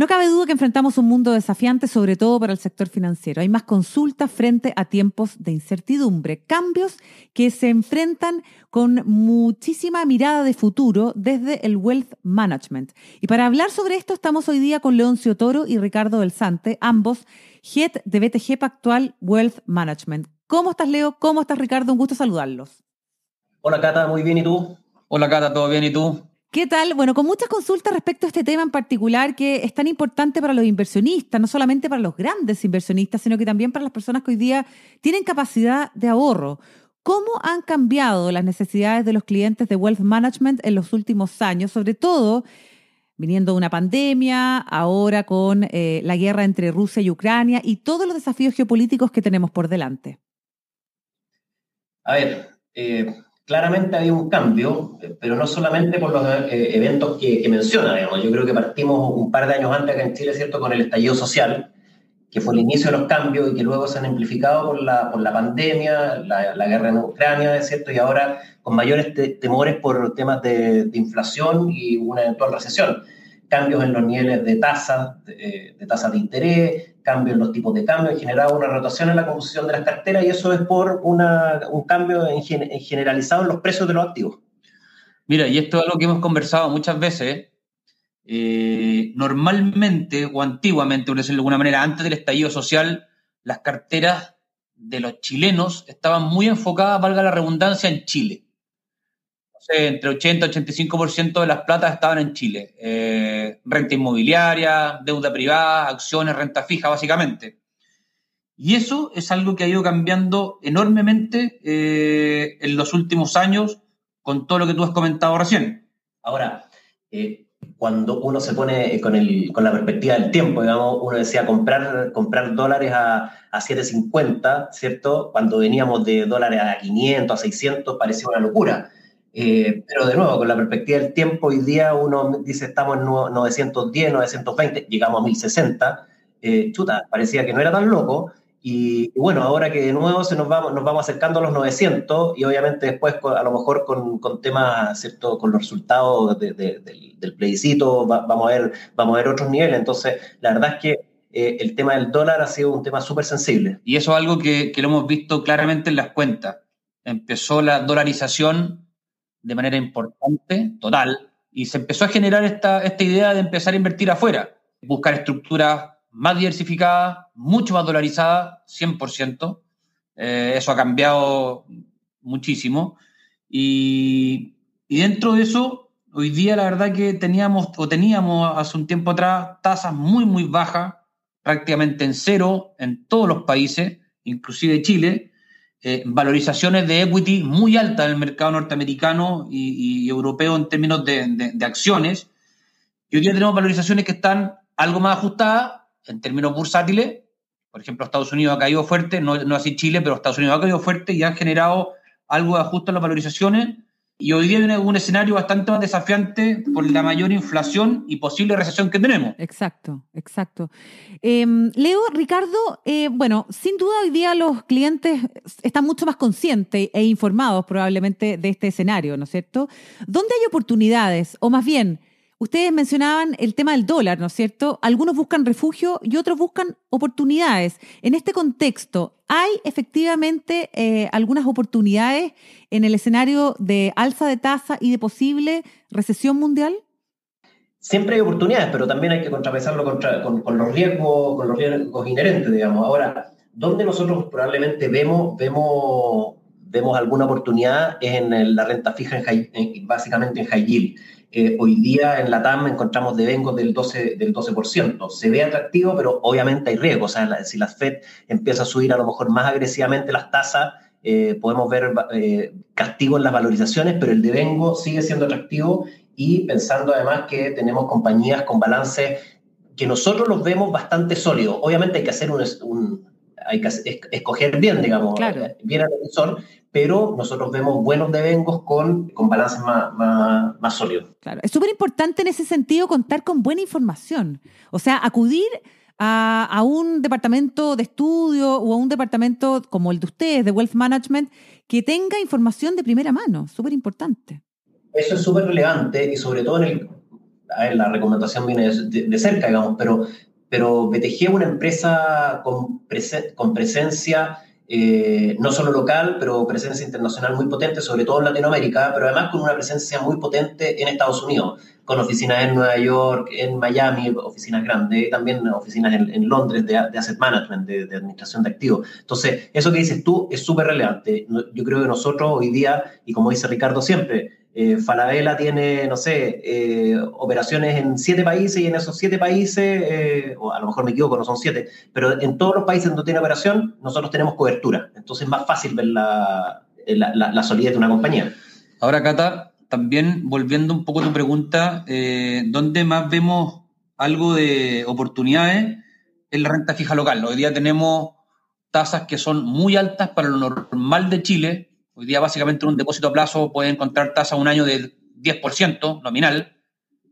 No cabe duda que enfrentamos un mundo desafiante, sobre todo para el sector financiero. Hay más consultas frente a tiempos de incertidumbre, cambios que se enfrentan con muchísima mirada de futuro desde el wealth management. Y para hablar sobre esto estamos hoy día con Leoncio Toro y Ricardo Del Sante, ambos Head de BTG Pactual Wealth Management. ¿Cómo estás, Leo? ¿Cómo estás, Ricardo? Un gusto saludarlos. Hola, Cata, muy bien, ¿y tú? Hola, Cata, ¿todo bien? ¿Y tú? ¿Qué tal? Bueno, con muchas consultas respecto a este tema en particular que es tan importante para los inversionistas, no solamente para los grandes inversionistas, sino que también para las personas que hoy día tienen capacidad de ahorro. ¿Cómo han cambiado las necesidades de los clientes de Wealth Management en los últimos años, sobre todo viniendo de una pandemia, ahora con eh, la guerra entre Rusia y Ucrania y todos los desafíos geopolíticos que tenemos por delante? A ver, eh, claramente hay un cambio, pero no solamente por los eh, eventos que, menciona, digamos. Yo creo que partimos un par de años antes acá en Chile, ¿cierto?, con el estallido social, que fue el inicio de los cambios y que luego se han amplificado por la, por la pandemia, la, guerra en Ucrania, ¿cierto?, y ahora con mayores temores por temas de, inflación y una eventual recesión. Cambios en los niveles de tasas, de, de tasas de interés, cambio en los tipos de cambio, generado una rotación en la composición de las carteras y eso es por una, un cambio en, generalizado en los precios de los activos. Mira, y esto es algo que hemos conversado muchas veces. Eh, normalmente o antiguamente, por decirlo de alguna manera, antes del estallido social, las carteras de los chilenos estaban muy enfocadas, valga la redundancia, en Chile entre 80 y 85% de las platas estaban en Chile. Eh, renta inmobiliaria, deuda privada, acciones, renta fija, básicamente. Y eso es algo que ha ido cambiando enormemente eh, en los últimos años con todo lo que tú has comentado recién. Ahora, eh, cuando uno se pone con, el, con, la perspectiva del tiempo, digamos, uno decía comprar, comprar dólares a, a 7.50, ¿cierto? Cuando veníamos de dólares a 500, a 600, parecía una locura. Eh, pero de nuevo, con la perspectiva del tiempo, hoy día uno dice estamos en 910, 920, llegamos a 1060. Eh, chuta, parecía que no era tan loco. Y, bueno, ahora que de nuevo se nos vamos, nos vamos acercando a los 900 y obviamente después a lo mejor con, con temas, ¿cierto? Con los resultados del, del, plebiscito vamos, a ver, vamos a ver otros niveles. Entonces, la verdad es que eh, el tema del dólar ha sido un tema súper sensible. Y eso es algo que, que lo hemos visto claramente en las cuentas. Empezó la dolarización de manera importante, total, y se empezó a generar esta, esta idea de empezar a invertir afuera, buscar estructuras más diversificadas, mucho más dolarizadas, 100%. Eh, eso ha cambiado muchísimo. Y, y, dentro de eso, hoy día la verdad que teníamos, o teníamos hace un tiempo atrás, tasas muy, muy bajas, prácticamente en cero en todos los países, inclusive Chile, eh, valorizaciones de equity muy altas en el mercado norteamericano y, europeo en términos de, acciones. Y hoy día tenemos valorizaciones que están algo más ajustadas en términos bursátiles. Por ejemplo, Estados Unidos ha caído fuerte, no, no así Chile, pero Estados Unidos ha caído fuerte y ha generado algo de ajuste en las valorizaciones y hoy día hay un, escenario bastante más desafiante por la mayor inflación y posible recesión que tenemos. Exacto, exacto. Em, Leo, Ricardo, eh, bueno, sin duda hoy día los clientes están mucho más conscientes e informados probablemente de este escenario, ¿no es cierto? ¿Dónde hay oportunidades? O más bien, Ustedes mencionaban el tema del dólar, ¿no es cierto? Algunos buscan refugio y otros buscan oportunidades. En este contexto, ¿hay efectivamente eh, algunas oportunidades en el escenario de alza de tasa y de posible recesión mundial? Siempre hay oportunidades, pero también hay que contrapesarlo con, los riesgos, con los riesgos inherentes, digamos. Ahora, ¿dónde nosotros probablemente vemos, vemos, vemos alguna oportunidad es en la renta fija, en básicamente en high yield hoy día en la TAM encontramos devengos del 12%, del 12%. Se ve atractivo, pero obviamente hay riesgo. O sea, si la Fed empieza a subir a lo mejor más agresivamente las tasas, eh, podemos ver eh, castigo en las valorizaciones, pero el devengo sigue siendo atractivo y pensando además que tenemos compañías con balance que nosotros los vemos bastante sólidos. Obviamente hay que hacer un, hay que escoger bien, digamos, bien al emisor, pero nosotros vemos buenos devengos con, con balances más, más, sólidos. Claro, es súper importante en ese sentido contar con buena información. O sea, acudir a, a, un departamento de estudio o a un departamento como el de ustedes, de Wealth Management, que tenga información de primera mano, súper importante. Eso es súper relevante y sobre todo en el... A ver, la recomendación viene de, cerca, digamos, pero, pero BTG es una empresa con, presencia eh, no solo local, pero presencia internacional muy potente, sobre todo en Latinoamérica, pero además con una presencia muy potente en Estados Unidos, con oficinas en Nueva York, en Miami, oficinas grandes, también oficinas en, Londres de, asset management, de, de, administración de activos. Entonces, eso que dices tú es súper relevante. Yo creo que nosotros hoy día, y como dice Ricardo siempre, eh, Falabella tiene, no sé, eh, operaciones en siete países y en esos siete países, eh, o a lo mejor me equivoco, no son siete, pero en todos los países donde tiene operación, nosotros tenemos cobertura. Entonces es más fácil ver la, la, solidez de una compañía. Ahora, Cata, también volviendo un poco a tu pregunta, ¿dónde más vemos algo de oportunidades? En la renta fija local. Hoy día tenemos tasas que son muy altas para lo normal de Chile, Hoy día básicamente en un depósito a plazo puede encontrar tasa un año del 10% nominal,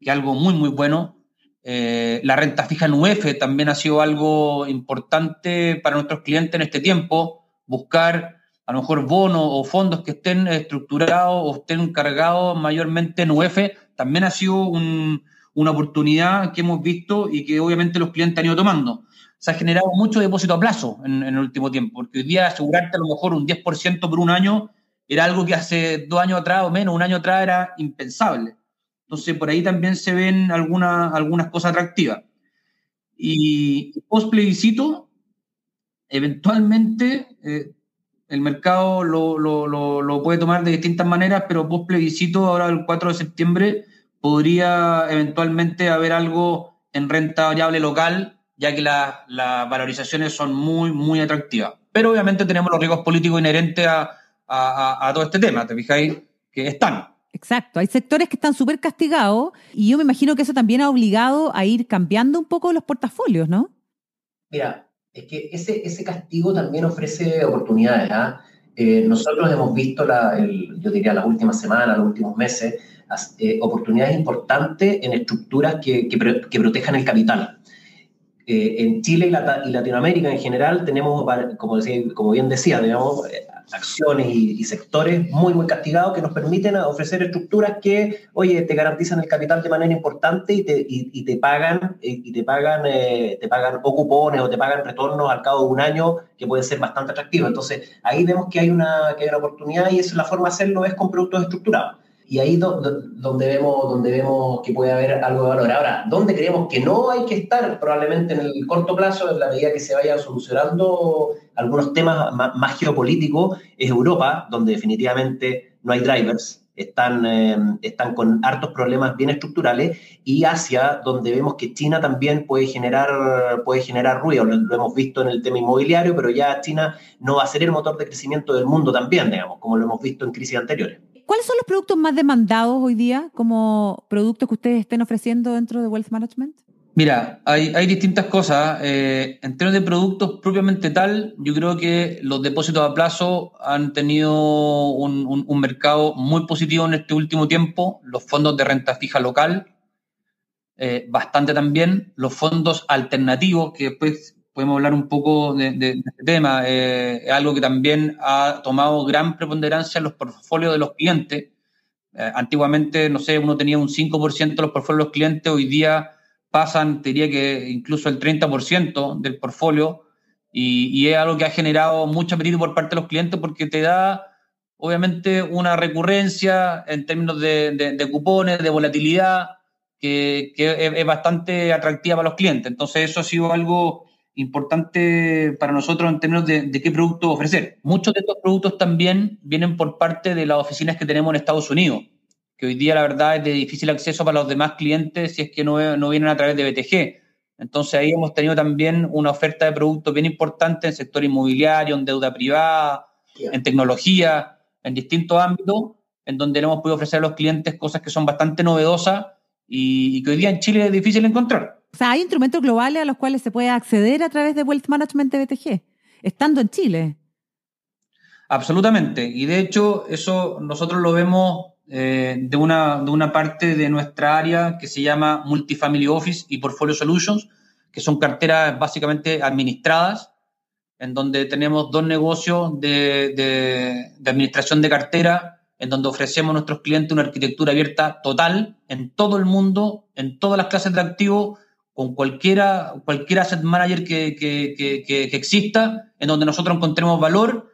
que es algo muy, muy bueno. Eh, la renta fija en UF también ha sido algo importante para nuestros clientes en este tiempo, buscar a lo mejor bonos o fondos que estén estructurados o estén cargados mayormente en UF, también ha sido una oportunidad que hemos visto y que obviamente los clientes han ido tomando se ha generado mucho depósito a plazo en, el último tiempo, porque hoy día asegurarte a lo mejor un 10% por un año era algo que hace dos años atrás o menos, un año atrás era impensable. Entonces, por ahí también se ven algunas, algunas cosas atractivas. Y post plebiscito, eventualmente eh, el mercado lo, lo, lo, lo, puede tomar de distintas maneras, pero post plebiscito, ahora el 4 de septiembre, podría eventualmente haber algo en renta variable local ya que las valorizaciones son muy, muy atractivas. Pero obviamente tenemos los riesgos políticos inherentes a, a, todo este tema, ¿te fijáis? Que están. Exacto, hay sectores que están súper castigados y yo me imagino que eso también ha obligado a ir cambiando un poco los portafolios, ¿no? Mira, es que ese, ese castigo también ofrece oportunidades. ¿ah? Eh, nosotros hemos visto, la, yo diría, las últimas semanas, los últimos meses, eh, oportunidades importantes en estructuras que, que, que protejan el capital. Eh, en Chile y, Latinoamérica en general tenemos, como, decía, como bien decía, digamos, eh, acciones y, sectores muy, muy castigados que nos permiten ofrecer estructuras que, oye, te garantizan el capital de manera importante y te, y, te pagan, y te pagan, eh, te pagan o cupones o te pagan retornos al cabo de un año que pueden ser bastante atractivos. Entonces, ahí vemos que hay una, que hay una oportunidad y esa es la forma de hacerlo, es con productos estructurados y ahí donde, vemos, donde vemos que puede haber algo de valor. Ahora, ¿dónde creemos que no hay que estar probablemente en el corto plazo, en la medida que se vayan solucionando algunos temas más, geopolíticos, es Europa, donde definitivamente no hay drivers, están, eh, están con hartos problemas bien estructurales, y Asia, donde vemos que China también puede generar, puede generar ruido. Lo, lo, hemos visto en el tema inmobiliario, pero ya China no va a ser el motor de crecimiento del mundo también, digamos, como lo hemos visto en crisis anteriores. ¿Cuáles son los productos más demandados hoy día como productos que ustedes estén ofreciendo dentro de Wealth Management? Mira, hay, distintas cosas. Eh, en términos de productos propiamente tal, yo creo que los depósitos a plazo han tenido un, mercado muy positivo en este último tiempo. Los fondos de renta fija local, eh, bastante también. Los fondos alternativos, que después podemos hablar un poco de, este tema. Eh, es algo que también ha tomado gran preponderancia en los portfolios de los clientes. Eh, antiguamente, no sé, uno tenía un 5% de los portfolios de los clientes, hoy día pasan, diría que incluso el 30% del portfolio, y, es algo que ha generado mucho apetito por parte de los clientes porque te da, obviamente, una recurrencia en términos de, cupones, de volatilidad, que, es, bastante atractiva para los clientes. Entonces, eso ha sido algo importante para nosotros en términos de, qué producto ofrecer. Muchos de estos productos también vienen por parte de las oficinas que tenemos en Estados Unidos, que hoy día la verdad es de difícil acceso para los demás clientes si es que no, no vienen a través de BTG. Entonces ahí hemos tenido también una oferta de productos bien importante en sector inmobiliario, en deuda privada, en tecnología, en distintos ámbitos, en donde hemos podido ofrecer a los clientes cosas que son bastante novedosas y que hoy día en Chile es difícil encontrar. O sea, hay instrumentos globales a los cuales se puede acceder a través de Wealth Management de BTG. estando en Chile. Absolutamente. Y de hecho, eso nosotros lo vemos eh, de, una, de una parte de nuestra área que se llama Multifamily Office y Portfolio Solutions, que son carteras básicamente administradas, en donde tenemos dos negocios de, de administración de cartera en donde ofrecemos a nuestros clientes una arquitectura abierta total en todo el mundo, en todas las clases de activos, con cualquiera, cualquier asset manager que, que, que, exista, en donde nosotros encontremos valor,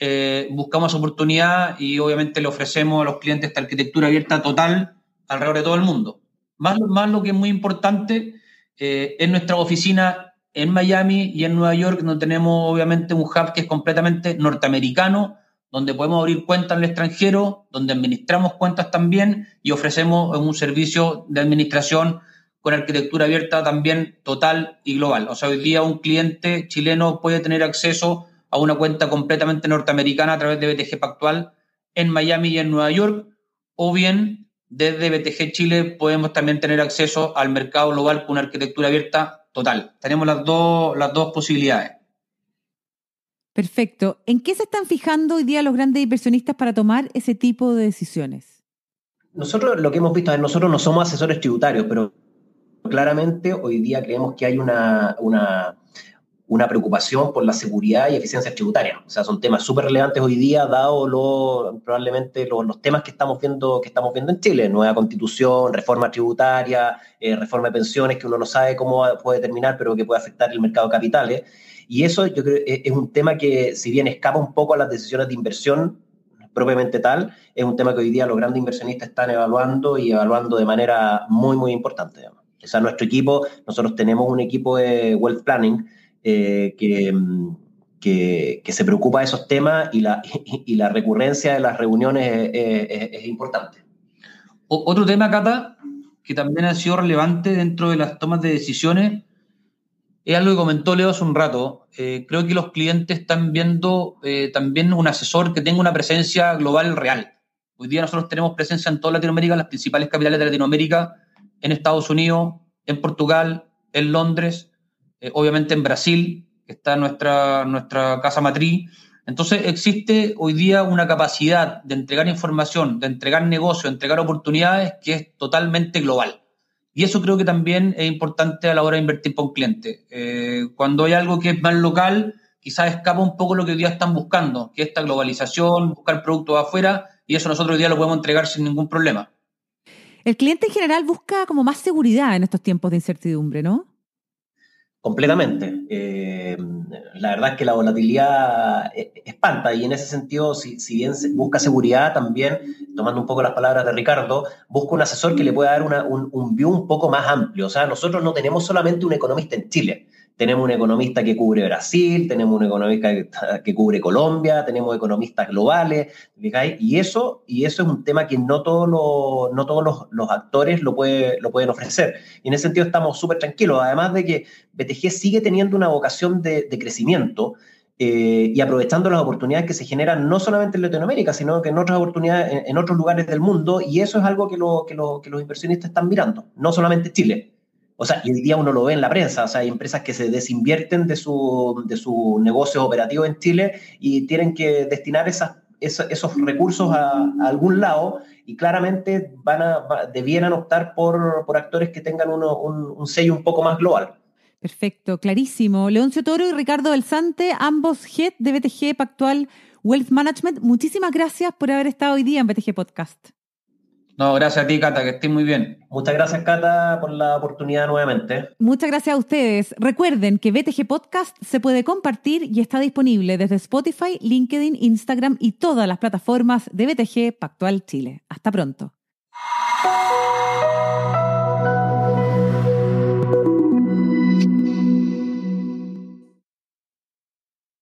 eh, buscamos oportunidad y obviamente le ofrecemos a los clientes esta arquitectura abierta total alrededor de todo el mundo. Más, más lo que es muy importante eh, es nuestra oficina en Miami y en Nueva York, donde tenemos obviamente un hub que es completamente norteamericano, donde podemos abrir cuentas en el extranjero, donde administramos cuentas también y ofrecemos un servicio de administración con arquitectura abierta también total y global. O sea, hoy día un cliente chileno puede tener acceso a una cuenta completamente norteamericana a través de BTG Pactual en Miami y en Nueva York, o bien desde BTG Chile podemos también tener acceso al mercado global con una arquitectura abierta total. Tenemos las dos, las dos posibilidades. Perfecto. ¿En qué se están fijando hoy día los grandes inversionistas para tomar ese tipo de decisiones? Nosotros lo que hemos visto, nosotros no somos asesores tributarios, pero claramente hoy día creemos que hay una, una, una preocupación por la seguridad y eficiencia tributaria. O sea, son temas súper relevantes hoy día, dado lo, probablemente los, temas que estamos, viendo, que estamos viendo en Chile, nueva constitución, reforma tributaria, eh, reforma de pensiones, que uno no sabe cómo puede terminar, pero que puede afectar el mercado de capitales. Y eso yo creo es un tema que, si bien escapa un poco a las decisiones de inversión propiamente tal, es un tema que hoy día los grandes inversionistas están evaluando y evaluando de manera muy, muy importante. O sea, nuestro equipo, nosotros tenemos un equipo de wealth planning eh, que, que, se preocupa de esos temas y la, y la recurrencia de las reuniones es, es importante. Otro tema, Cata, que también ha sido relevante dentro de las tomas de decisiones es algo que comentó Leo hace un rato. Eh, creo que los clientes están viendo eh, también un asesor que tenga una presencia global real. Hoy día nosotros tenemos presencia en toda Latinoamérica, las principales capitales de Latinoamérica, en Estados Unidos, en Portugal, en Londres, eh, obviamente en Brasil, que está nuestra, nuestra casa matriz. Entonces existe hoy día una capacidad de entregar información, de entregar negocios, de entregar oportunidades que es totalmente global. Y eso creo que también es importante a la hora de invertir para un cliente. Eh, cuando hay algo que es más local, quizás escapa un poco lo que hoy día están buscando, que es esta globalización, buscar productos afuera, y eso nosotros hoy día lo podemos entregar sin ningún problema. El cliente en general busca como más seguridad en estos tiempos de incertidumbre, ¿no? Completamente. Eh, la verdad es que la volatilidad eh, espanta y en ese sentido, si, bien busca seguridad, también, tomando un poco las palabras de Ricardo, busca un asesor que le pueda dar un, un view un poco más amplio. O sea, nosotros no tenemos solamente un economista en Chile tenemos un economista que cubre Brasil, tenemos un economista que, cubre Colombia, tenemos economistas globales, y eso, y eso es un tema que no todos los, no todos los, actores lo, puede, lo pueden ofrecer. Y en ese sentido estamos súper tranquilos, además de que BTG sigue teniendo una vocación de, crecimiento. Eh, y aprovechando las oportunidades que se generan no solamente en Latinoamérica, sino que en otras oportunidades, en, otros lugares del mundo, y eso es algo que, que, que los inversionistas están mirando, no solamente Chile. O sea, y hoy día uno lo ve en la prensa, o sea, hay empresas que se desinvierten de su, de su negocio operativo en Chile y tienen que destinar esos, recursos a, algún lado y claramente van a, debieran optar por, por actores que tengan un, un, sello un poco más global. Perfecto, clarísimo. Leoncio Toro y Ricardo Belsante, ambos head de BTG Pactual Wealth Management, muchísimas gracias por haber estado hoy día en BTG Podcast. No, gracias a ti, Cata, que estés muy bien. Muchas gracias, Cata, por la oportunidad nuevamente. Muchas gracias a ustedes. Recuerden que BTG Podcast se puede compartir y está disponible desde Spotify, LinkedIn, Instagram y todas las plataformas de BTG Pactual Chile. Hasta pronto.